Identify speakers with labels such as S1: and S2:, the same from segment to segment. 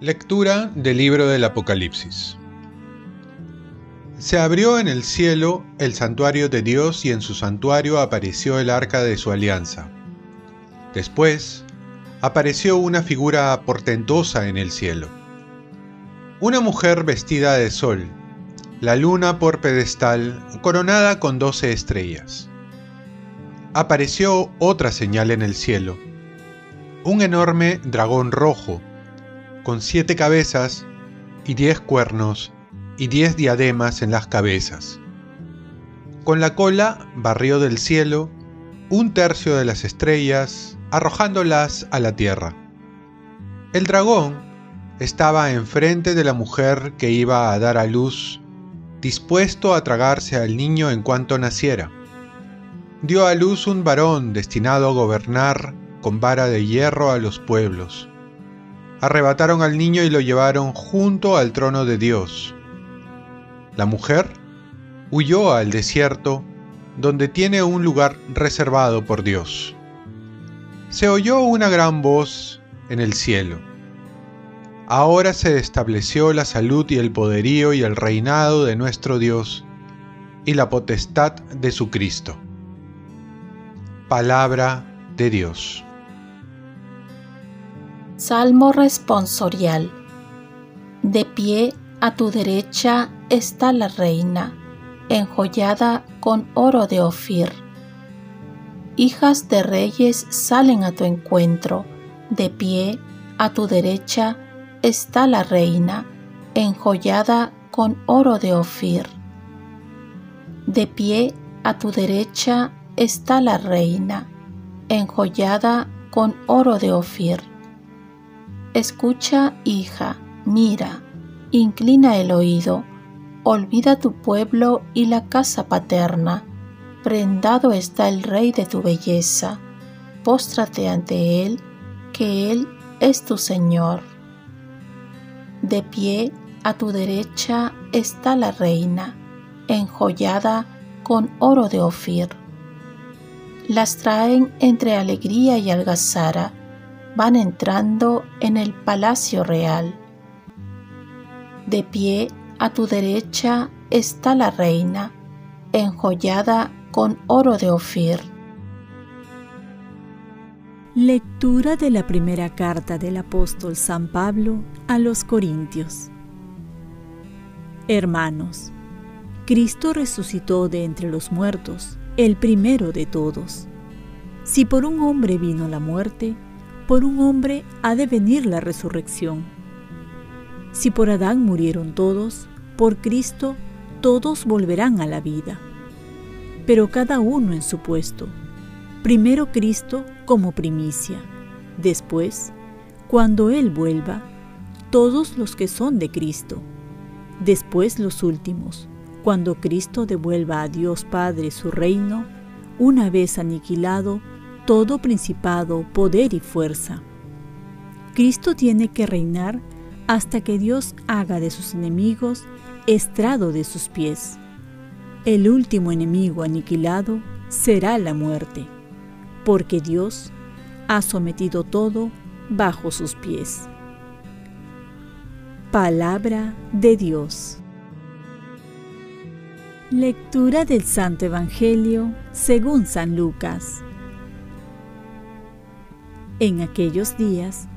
S1: Lectura del libro del Apocalipsis. Se abrió en el cielo el santuario de Dios y en su santuario apareció el arca de su alianza. Después, apareció una figura portentosa en el cielo. Una mujer vestida de sol, la luna por pedestal, coronada con doce estrellas. Apareció otra señal en el cielo, un enorme dragón rojo, con siete cabezas y diez cuernos y diez diademas en las cabezas. Con la cola barrió del cielo un tercio de las estrellas, arrojándolas a la tierra. El dragón estaba enfrente de la mujer que iba a dar a luz, dispuesto a tragarse al niño en cuanto naciera. Dio a luz un varón destinado a gobernar con vara de hierro a los pueblos. Arrebataron al niño y lo llevaron junto al trono de Dios. La mujer huyó al desierto, donde tiene un lugar reservado por Dios. Se oyó una gran voz en el cielo. Ahora se estableció la salud y el poderío y el reinado de nuestro Dios y la potestad de su Cristo. Palabra de Dios.
S2: Salmo responsorial. De pie a tu derecha está la reina, enjollada con oro de Ofir. Hijas de reyes salen a tu encuentro, de pie a tu derecha está la reina, enjollada con oro de Ofir. De pie a tu derecha está la reina, enjollada con oro de Ofir. Escucha, hija, mira, inclina el oído, olvida tu pueblo y la casa paterna. Prendado está el rey de tu belleza, póstrate ante él, que él es tu Señor. De pie a tu derecha está la reina, enjollada con oro de Ofir. Las traen entre alegría y algazara, van entrando en el palacio real. De pie a tu derecha está la reina, enjollada con oro de Ofir.
S3: Lectura de la primera carta del apóstol San Pablo a los Corintios. Hermanos, Cristo resucitó de entre los muertos, el primero de todos. Si por un hombre vino la muerte, por un hombre ha de venir la resurrección. Si por Adán murieron todos, por Cristo todos volverán a la vida. Pero cada uno en su puesto. Primero Cristo como primicia. Después, cuando Él vuelva, todos los que son de Cristo. Después los últimos, cuando Cristo devuelva a Dios Padre su reino, una vez aniquilado todo principado, poder y fuerza. Cristo tiene que reinar hasta que Dios haga de sus enemigos estrado de sus pies. El último enemigo aniquilado será la muerte porque Dios ha sometido todo bajo sus pies. Palabra de Dios. Lectura del Santo Evangelio según San Lucas. En aquellos días,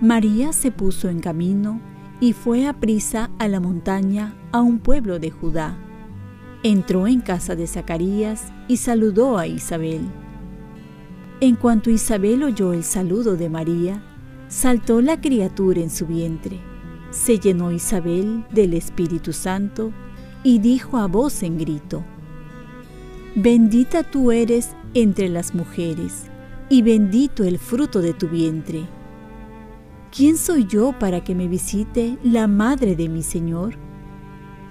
S3: María se puso en camino y fue a prisa a la montaña a un pueblo de Judá. Entró en casa de Zacarías y saludó a Isabel. En cuanto Isabel oyó el saludo de María, saltó la criatura en su vientre. Se llenó Isabel del Espíritu Santo y dijo a voz en grito, Bendita tú eres entre las mujeres, y bendito el fruto de tu vientre. ¿Quién soy yo para que me visite la madre de mi Señor?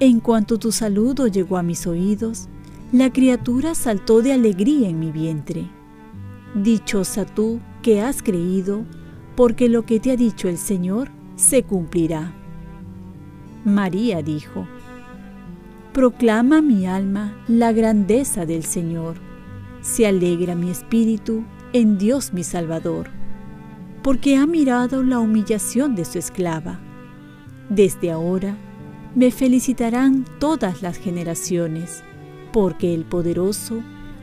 S3: En cuanto tu saludo llegó a mis oídos, la criatura saltó de alegría en mi vientre. Dichosa tú que has creído, porque lo que te ha dicho el Señor se cumplirá. María dijo, Proclama mi alma la grandeza del Señor. Se alegra mi espíritu en Dios mi Salvador, porque ha mirado la humillación de su esclava. Desde ahora me felicitarán todas las generaciones, porque el poderoso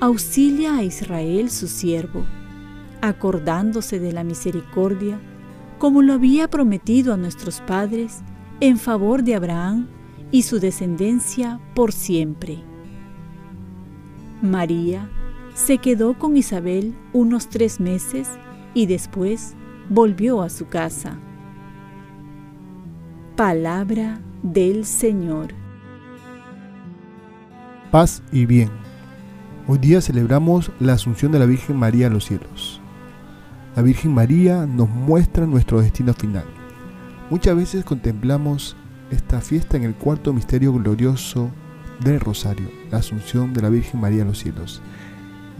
S3: Auxilia a Israel su siervo, acordándose de la misericordia, como lo había prometido a nuestros padres en favor de Abraham y su descendencia por siempre. María se quedó con Isabel unos tres meses y después volvió a su casa. Palabra del Señor.
S4: Paz y bien. Hoy día celebramos la Asunción de la Virgen María a los cielos. La Virgen María nos muestra nuestro destino final. Muchas veces contemplamos esta fiesta en el cuarto misterio glorioso del Rosario, la Asunción de la Virgen María a los cielos.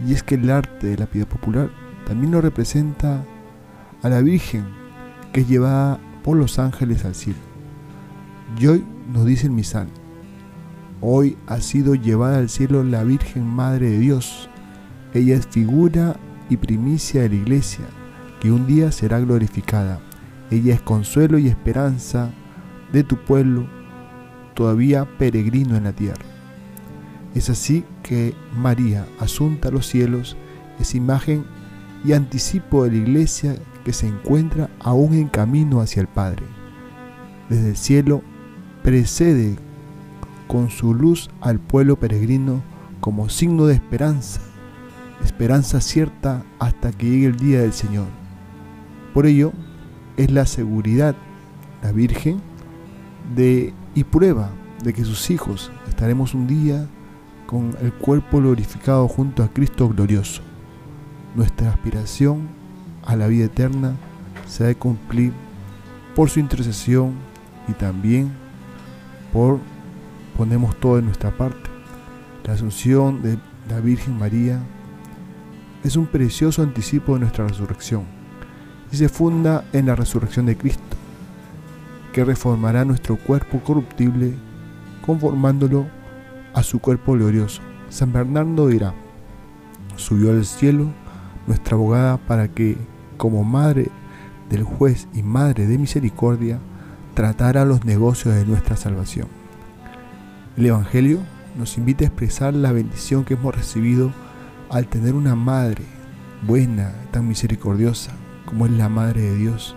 S4: Y es que el arte de la piedad popular también nos representa a la Virgen que es llevada por los ángeles al cielo. Y hoy nos dice el misal, hoy ha sido llevada al cielo la Virgen Madre de Dios. Ella es figura y primicia de la iglesia, que un día será glorificada. Ella es consuelo y esperanza de tu pueblo, todavía peregrino en la tierra. Es así que María, asunta a los cielos, es imagen y anticipo de la iglesia que se encuentra aún en camino hacia el Padre. Desde el cielo precede con su luz al pueblo peregrino como signo de esperanza, esperanza cierta hasta que llegue el día del Señor. Por ello, es la seguridad, la Virgen, de, y prueba de que sus hijos estaremos un día con el cuerpo glorificado junto a Cristo glorioso. Nuestra aspiración a la vida eterna se ha de cumplir por su intercesión y también por ponemos todo en nuestra parte. La asunción de la Virgen María es un precioso anticipo de nuestra resurrección y se funda en la resurrección de Cristo que reformará nuestro cuerpo corruptible conformándolo a su cuerpo glorioso. San Bernardo dirá, subió al cielo nuestra abogada para que, como madre del juez y madre de misericordia, tratara los negocios de nuestra salvación. El Evangelio nos invita a expresar la bendición que hemos recibido al tener una madre buena, tan misericordiosa como es la Madre de Dios,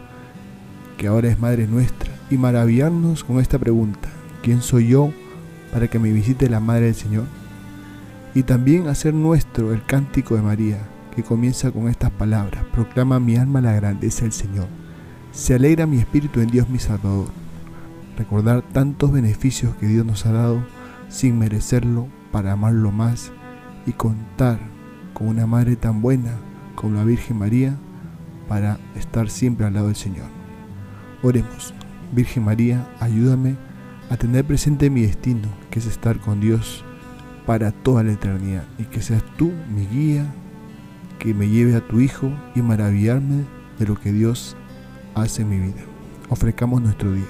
S4: que ahora es Madre nuestra y maravillarnos con esta pregunta, ¿quién soy yo para que me visite la Madre del Señor? Y también hacer nuestro el cántico de María, que comienza con estas palabras, proclama mi alma la grandeza del Señor, se alegra mi espíritu en Dios mi Salvador. Recordar tantos beneficios que Dios nos ha dado sin merecerlo para amarlo más y contar con una madre tan buena como la Virgen María para estar siempre al lado del Señor. Oremos. Virgen María, ayúdame a tener presente mi destino, que es estar con Dios para toda la eternidad, y que seas tú mi guía, que me lleve a tu Hijo y maravillarme de lo que Dios hace en mi vida. Ofrezcamos nuestro día.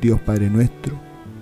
S4: Dios Padre nuestro,